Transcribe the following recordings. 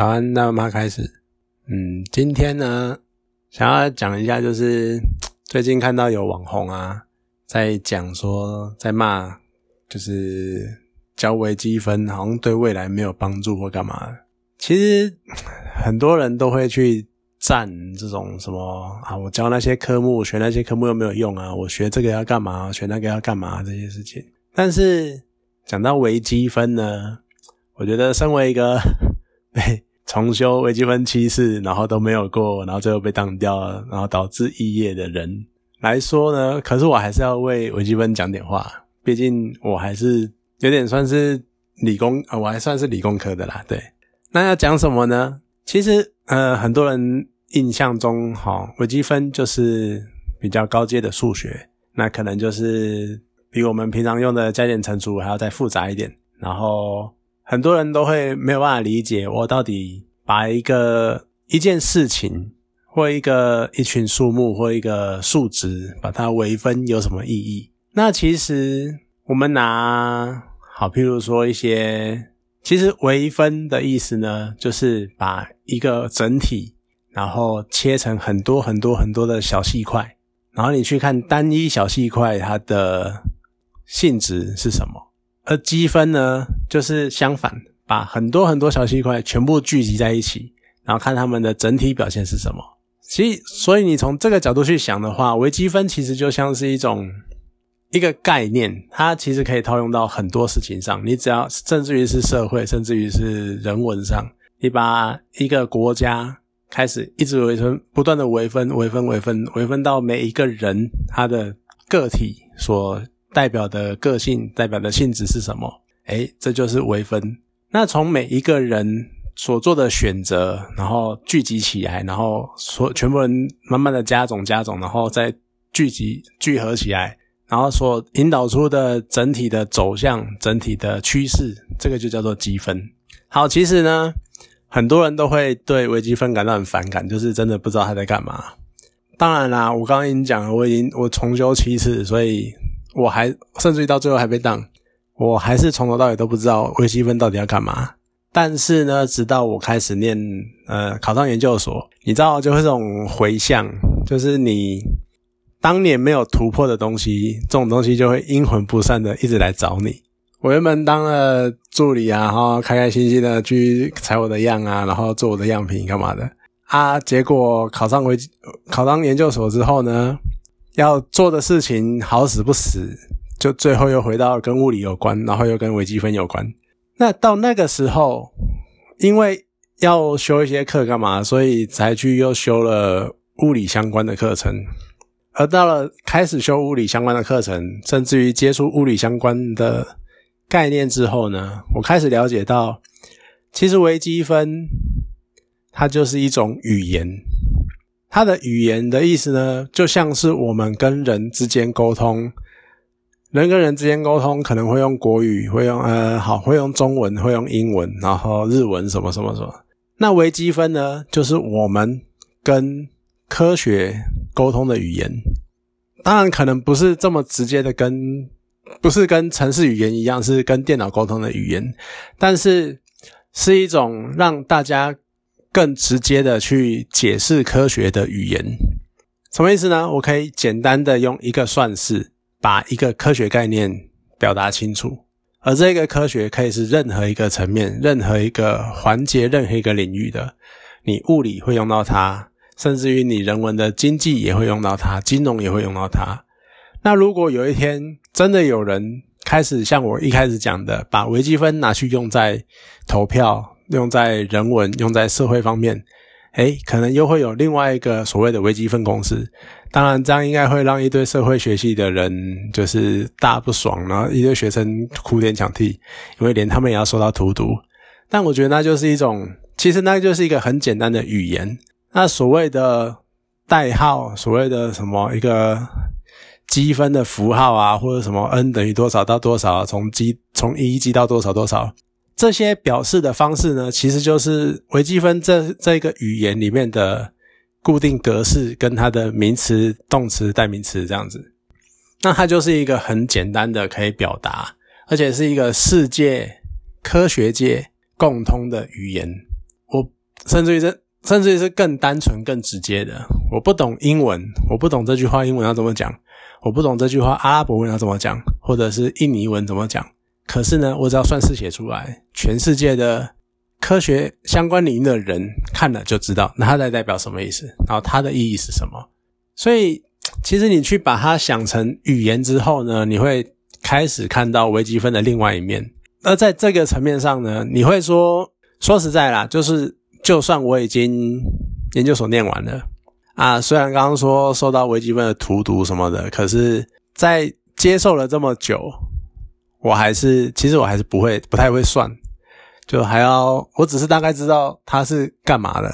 早安，那妈开始。嗯，今天呢，想要讲一下，就是 最近看到有网红啊，在讲说，在骂，就是交微积分好像对未来没有帮助或干嘛。其实 很多人都会去赞这种什么啊，我教那些科目，学那些科目又没有用啊，我学这个要干嘛，学那个要干嘛这些事情。但是讲到微积分呢，我觉得身为一个被 重修微积分七次，然后都没有过，然后最后被当掉了，然后导致肄业的人来说呢，可是我还是要为微积分讲点话，毕竟我还是有点算是理工啊，我还算是理工科的啦。对，那要讲什么呢？其实呃，很多人印象中哈，微积分就是比较高阶的数学，那可能就是比我们平常用的加减乘除还要再复杂一点，然后。很多人都会没有办法理解，我到底把一个一件事情或一个一群树木或一个数值把它微分有什么意义？那其实我们拿好，譬如说一些，其实微分的意思呢，就是把一个整体，然后切成很多很多很多的小细块，然后你去看单一小细块它的性质是什么。而积分呢，就是相反，把很多很多小细块全部聚集在一起，然后看它们的整体表现是什么。其实，所以你从这个角度去想的话，微积分其实就像是一种一个概念，它其实可以套用到很多事情上。你只要，甚至于是社会，甚至于是人文上，你把一个国家开始一直微分，不断的微分、微分、微分、微分到每一个人他的个体所。代表的个性，代表的性质是什么？诶，这就是微分。那从每一个人所做的选择，然后聚集起来，然后所全部人慢慢的加总加总，然后再聚集聚合起来，然后所引导出的整体的走向、整体的趋势，这个就叫做积分。好，其实呢，很多人都会对微积分感到很反感，就是真的不知道他在干嘛。当然啦，我刚刚已经讲了，我已经我重修七次，所以。我还甚至于到最后还被挡，我还是从头到尾都不知道微积分到底要干嘛。但是呢，直到我开始念呃考上研究所，你知道就会这种回向，就是你当年没有突破的东西，这种东西就会阴魂不散的一直来找你。我原本当了助理啊，然后开开心心的去采我的样啊，然后做我的样品干嘛的啊，结果考上微考上研究所之后呢？要做的事情好死不死，就最后又回到跟物理有关，然后又跟微积分有关。那到那个时候，因为要修一些课干嘛，所以才去又修了物理相关的课程。而到了开始修物理相关的课程，甚至于接触物理相关的概念之后呢，我开始了解到，其实微积分它就是一种语言。它的语言的意思呢，就像是我们跟人之间沟通，人跟人之间沟通可能会用国语，会用呃好，会用中文，会用英文，然后日文什么什么什么。那微积分呢，就是我们跟科学沟通的语言。当然，可能不是这么直接的跟，不是跟城市语言一样，是跟电脑沟通的语言，但是是一种让大家。更直接的去解释科学的语言，什么意思呢？我可以简单的用一个算式把一个科学概念表达清楚，而这个科学可以是任何一个层面、任何一个环节、任何一个领域的。你物理会用到它，甚至于你人文的经济也会用到它，金融也会用到它。那如果有一天真的有人开始像我一开始讲的，把微积分拿去用在投票。用在人文、用在社会方面，诶，可能又会有另外一个所谓的微积分公式。当然，这样应该会让一堆社会学系的人就是大不爽，然后一堆学生哭天抢地，因为连他们也要受到荼毒。但我觉得那就是一种，其实那就是一个很简单的语言。那所谓的代号，所谓的什么一个积分的符号啊，或者什么 n 等于多少到多少，从积从一积到多少多少。这些表示的方式呢，其实就是微积分这这个语言里面的固定格式跟它的名词、动词、代名词这样子。那它就是一个很简单的可以表达，而且是一个世界科学界共通的语言。我甚至于是甚至于是更单纯、更直接的，我不懂英文，我不懂这句话英文要怎么讲，我不懂这句话阿拉伯文要怎么讲，或者是印尼文怎么讲。可是呢，我只要算式写出来，全世界的科学相关领域的人看了就知道，那它在代表什么意思，然后它的意义是什么。所以，其实你去把它想成语言之后呢，你会开始看到微积分的另外一面。而在这个层面上呢，你会说，说实在啦，就是就算我已经研究所念完了啊，虽然刚刚说受到微积分的荼毒什么的，可是，在接受了这么久，我还是其实我还是不会不太会算，就还要我只是大概知道它是干嘛的，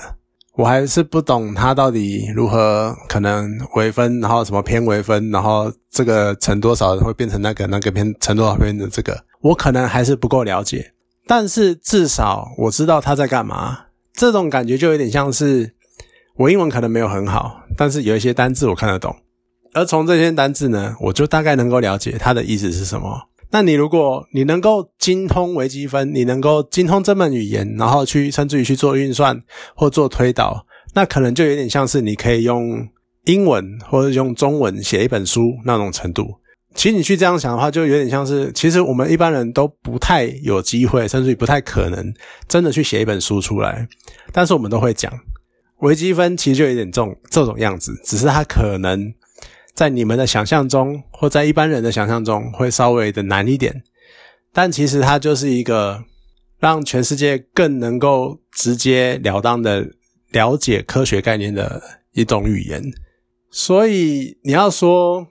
我还是不懂它到底如何可能微分，然后什么偏微分，然后这个乘多少会变成那个那个偏乘多少变成这个。我可能还是不够了解，但是至少我知道他在干嘛。这种感觉就有点像是我英文可能没有很好，但是有一些单字我看得懂，而从这些单字呢，我就大概能够了解它的意思是什么。那你如果你能够精通微积分，你能够精通这门语言，然后去甚至于去做运算或做推导，那可能就有点像是你可以用英文或者用中文写一本书那种程度。其实你去这样想的话，就有点像是，其实我们一般人都不太有机会，甚至于不太可能真的去写一本书出来。但是我们都会讲微积分，其实就有点这种这种样子，只是它可能在你们的想象中，或在一般人的想象中会稍微的难一点。但其实它就是一个让全世界更能够直截了当的了解科学概念的一种语言。所以你要说。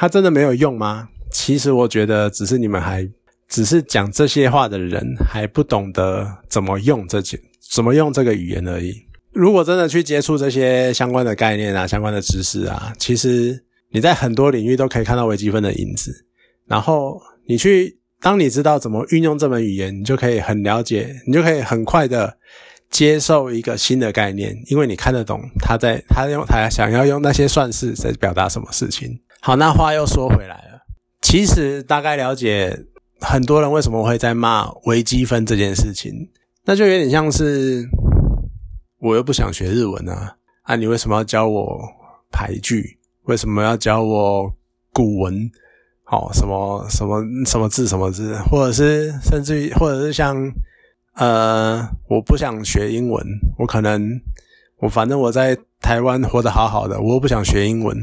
它真的没有用吗？其实我觉得，只是你们还只是讲这些话的人还不懂得怎么用这些，怎么用这个语言而已。如果真的去接触这些相关的概念啊、相关的知识啊，其实你在很多领域都可以看到微积分的影子。然后你去，当你知道怎么运用这门语言，你就可以很了解，你就可以很快的接受一个新的概念，因为你看得懂他在他用他想要用那些算式在表达什么事情。好，那话又说回来了。其实大概了解很多人为什么会在骂微积分这件事情，那就有点像是我又不想学日文啊，啊，你为什么要教我排句？为什么要教我古文？好，什么什么什么字什么字？或者是甚至于，或者是像呃，我不想学英文，我可能我反正我在台湾活得好好的，我又不想学英文。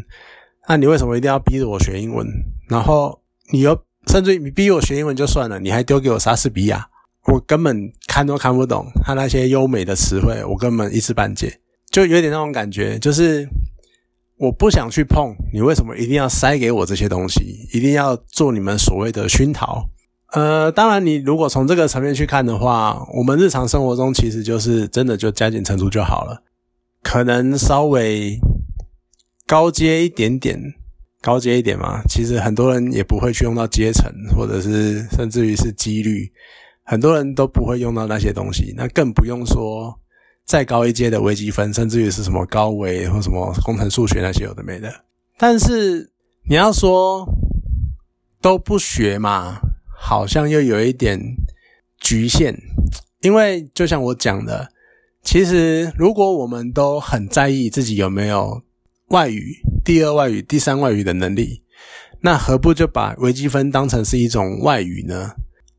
那你为什么一定要逼着我学英文？然后你又甚至你逼我学英文就算了，你还丢给我莎士比亚，我根本看都看不懂他那些优美的词汇，我根本一知半解，就有点那种感觉，就是我不想去碰。你为什么一定要塞给我这些东西？一定要做你们所谓的熏陶？呃，当然，你如果从这个层面去看的话，我们日常生活中其实就是真的就加减乘除就好了，可能稍微。高阶一点点，高阶一点嘛，其实很多人也不会去用到阶层，或者是甚至于是几率，很多人都不会用到那些东西。那更不用说再高一阶的微积分，甚至于是什么高维或什么工程数学那些有的没的。但是你要说都不学嘛，好像又有一点局限，因为就像我讲的，其实如果我们都很在意自己有没有。外语、第二外语、第三外语的能力，那何不就把微积分当成是一种外语呢？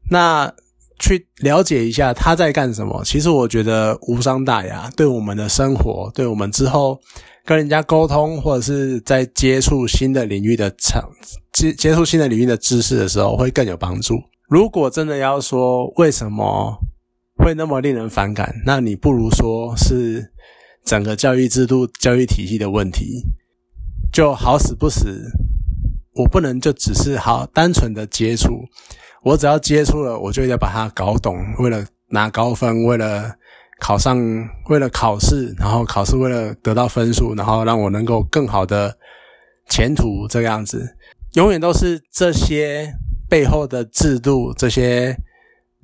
那去了解一下他在干什么，其实我觉得无伤大雅，对我们的生活，对我们之后跟人家沟通，或者是在接触新的领域的场接接触新的领域的知识的时候，会更有帮助。如果真的要说为什么会那么令人反感，那你不如说是。整个教育制度、教育体系的问题，就好死不死，我不能就只是好单纯的接触，我只要接触了，我就要把它搞懂。为了拿高分，为了考上，为了考试，然后考试为了得到分数，然后让我能够更好的前途，这个样子，永远都是这些背后的制度，这些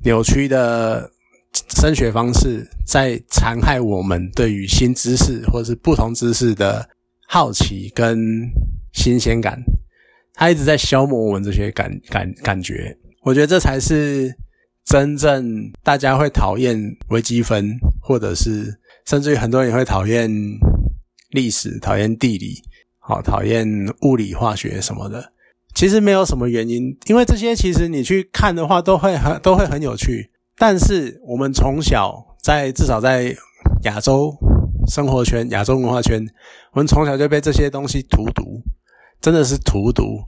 扭曲的。升学方式在残害我们对于新知识或者是不同知识的好奇跟新鲜感，他一直在消磨我们这些感感感觉。我觉得这才是真正大家会讨厌微积分，或者是甚至于很多人也会讨厌历史、讨厌地理、好讨厌物理、化学什么的。其实没有什么原因，因为这些其实你去看的话，都会很都会很有趣。但是我们从小在至少在亚洲生活圈、亚洲文化圈，我们从小就被这些东西荼毒，真的是荼毒。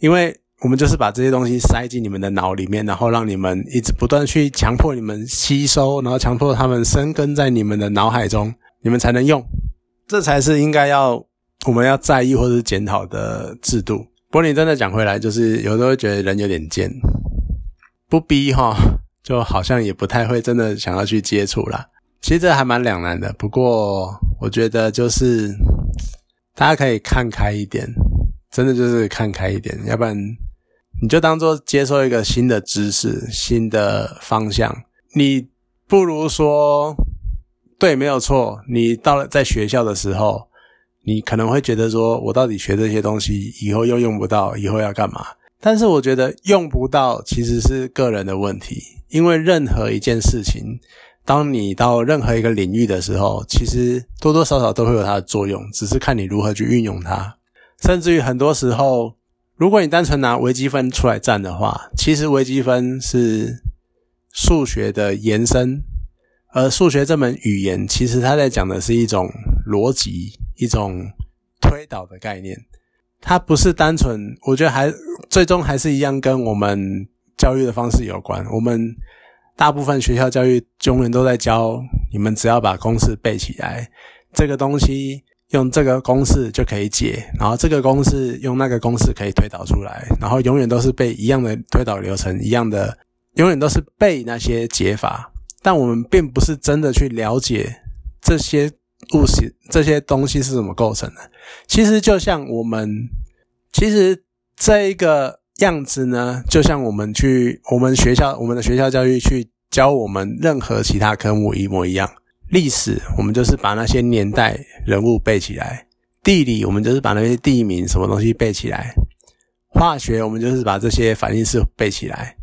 因为我们就是把这些东西塞进你们的脑里面，然后让你们一直不断去强迫你们吸收，然后强迫他们生根在你们的脑海中，你们才能用。这才是应该要我们要在意或者是检讨的制度。不过你真的讲回来，就是有时候觉得人有点贱，不逼哈，就好像也不太会真的想要去接触啦。其实这还蛮两难的。不过我觉得就是大家可以看开一点，真的就是看开一点，要不然你就当做接受一个新的知识、新的方向。你不如说对，没有错。你到了在学校的时候。你可能会觉得说，我到底学这些东西以后又用不到，以后要干嘛？但是我觉得用不到其实是个人的问题，因为任何一件事情，当你到任何一个领域的时候，其实多多少少都会有它的作用，只是看你如何去运用它。甚至于很多时候，如果你单纯拿微积分出来占的话，其实微积分是数学的延伸，而数学这门语言，其实它在讲的是一种逻辑。一种推导的概念，它不是单纯，我觉得还最终还是一样跟我们教育的方式有关。我们大部分学校教育永远都在教你们，只要把公式背起来，这个东西用这个公式就可以解，然后这个公式用那个公式可以推导出来，然后永远都是背一样的推导流程，一样的，永远都是背那些解法。但我们并不是真的去了解这些。物质这些东西是怎么构成的？其实就像我们，其实这一个样子呢，就像我们去我们学校，我们的学校教育去教我们任何其他科目一模一样。历史，我们就是把那些年代人物背起来；地理，我们就是把那些地名什么东西背起来；化学，我们就是把这些反应式背起来；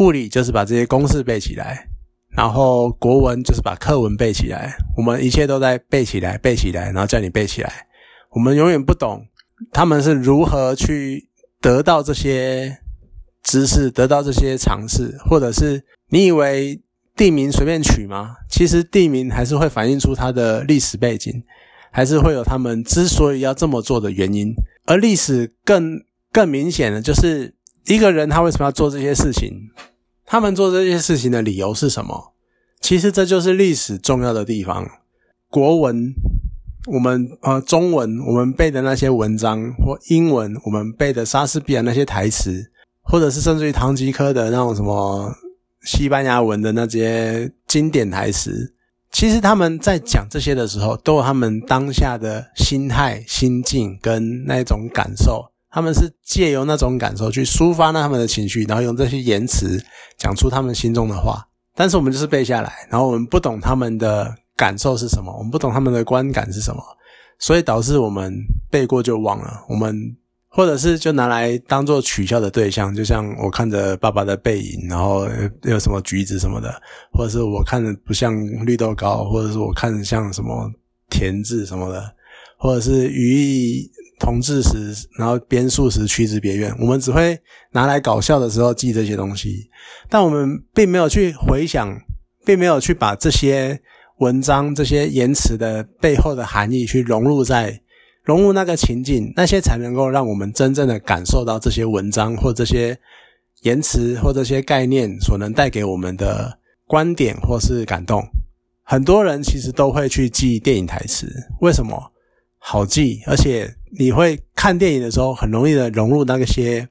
物理，就是把这些公式背起来。然后国文就是把课文背起来，我们一切都在背起来，背起来，然后叫你背起来。我们永远不懂他们是如何去得到这些知识，得到这些常识，或者是你以为地名随便取吗？其实地名还是会反映出它的历史背景，还是会有他们之所以要这么做的原因。而历史更更明显的就是一个人他为什么要做这些事情。他们做这些事情的理由是什么？其实这就是历史重要的地方。国文，我们呃中文，我们背的那些文章或英文，我们背的莎士比亚那些台词，或者是甚至于堂吉诃德那种什么西班牙文的那些经典台词，其实他们在讲这些的时候，都有他们当下的心态、心境跟那种感受。他们是借由那种感受去抒发那他们的情绪，然后用这些言辞讲出他们心中的话。但是我们就是背下来，然后我们不懂他们的感受是什么，我们不懂他们的观感是什么，所以导致我们背过就忘了。我们或者是就拿来当做取笑的对象，就像我看着爸爸的背影，然后有什么橘子什么的，或者是我看着不像绿豆糕，或者是我看着像什么田字什么的，或者是语义。同治时，然后编数时屈之别院，我们只会拿来搞笑的时候记这些东西，但我们并没有去回想，并没有去把这些文章、这些言辞的背后的含义去融入在融入那个情境，那些才能够让我们真正的感受到这些文章或这些言辞或这些概念所能带给我们的观点或是感动。很多人其实都会去记电影台词，为什么？好记，而且你会看电影的时候很容易的融入那些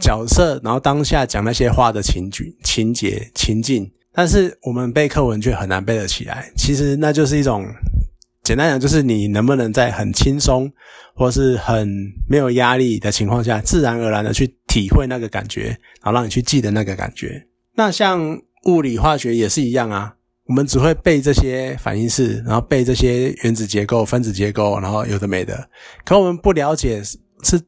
角色，然后当下讲那些话的情景、情节、情境。但是我们背课文却很难背得起来。其实那就是一种，简单讲就是你能不能在很轻松或是很没有压力的情况下，自然而然的去体会那个感觉，然后让你去记得那个感觉。那像物理化学也是一样啊。我们只会背这些反应式，然后背这些原子结构、分子结构，然后有的没的。可我们不了解是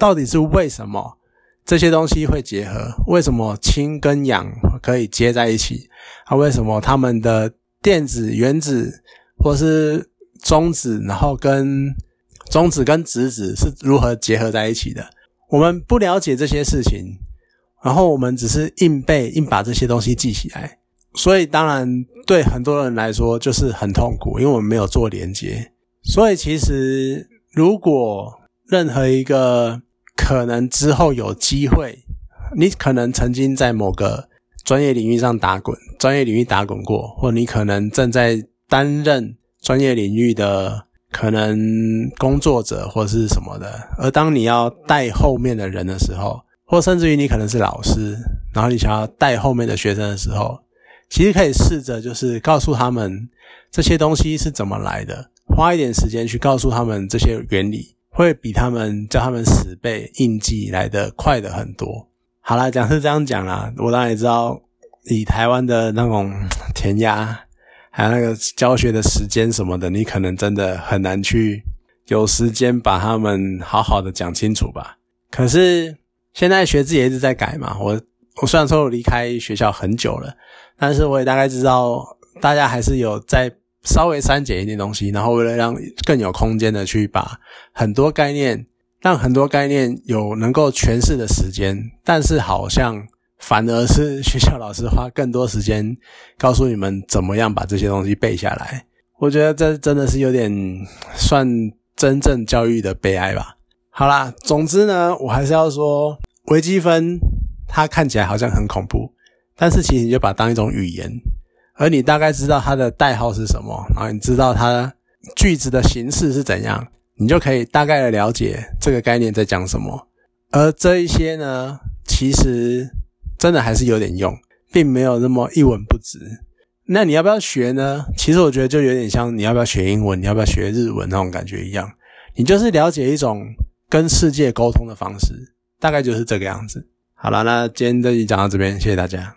到底是为什么这些东西会结合？为什么氢跟氧可以接在一起？啊，为什么它们的电子、原子或是中子，然后跟中子跟质子是如何结合在一起的。我们不了解这些事情，然后我们只是硬背、硬把这些东西记起来，所以当然对很多人来说就是很痛苦，因为我们没有做连接。所以其实如果任何一个可能之后有机会，你可能曾经在某个专业领域上打滚，专业领域打滚过，或你可能正在担任专业领域的可能工作者或是什么的。而当你要带后面的人的时候，或甚至于你可能是老师，然后你想要带后面的学生的时候，其实可以试着就是告诉他们这些东西是怎么来的，花一点时间去告诉他们这些原理。会比他们叫他们死背印记来的快的很多。好啦，讲是这样讲啦，我当然也知道，以台湾的那种 填鸭，还有那个教学的时间什么的，你可能真的很难去有时间把他们好好的讲清楚吧。可是现在学制也一直在改嘛，我我虽然说我离开学校很久了，但是我也大概知道大家还是有在。稍微删减一点东西，然后为了让更有空间的去把很多概念，让很多概念有能够诠释的时间，但是好像反而是学校老师花更多时间告诉你们怎么样把这些东西背下来。我觉得这真的是有点算真正教育的悲哀吧。好啦，总之呢，我还是要说，微积分它看起来好像很恐怖，但是其实你就把它当一种语言。而你大概知道它的代号是什么，然后你知道它句子的形式是怎样，你就可以大概的了解这个概念在讲什么。而这一些呢，其实真的还是有点用，并没有那么一文不值。那你要不要学呢？其实我觉得就有点像你要不要学英文，你要不要学日文那种感觉一样。你就是了解一种跟世界沟通的方式，大概就是这个样子。好了，那今天这集讲到这边，谢谢大家。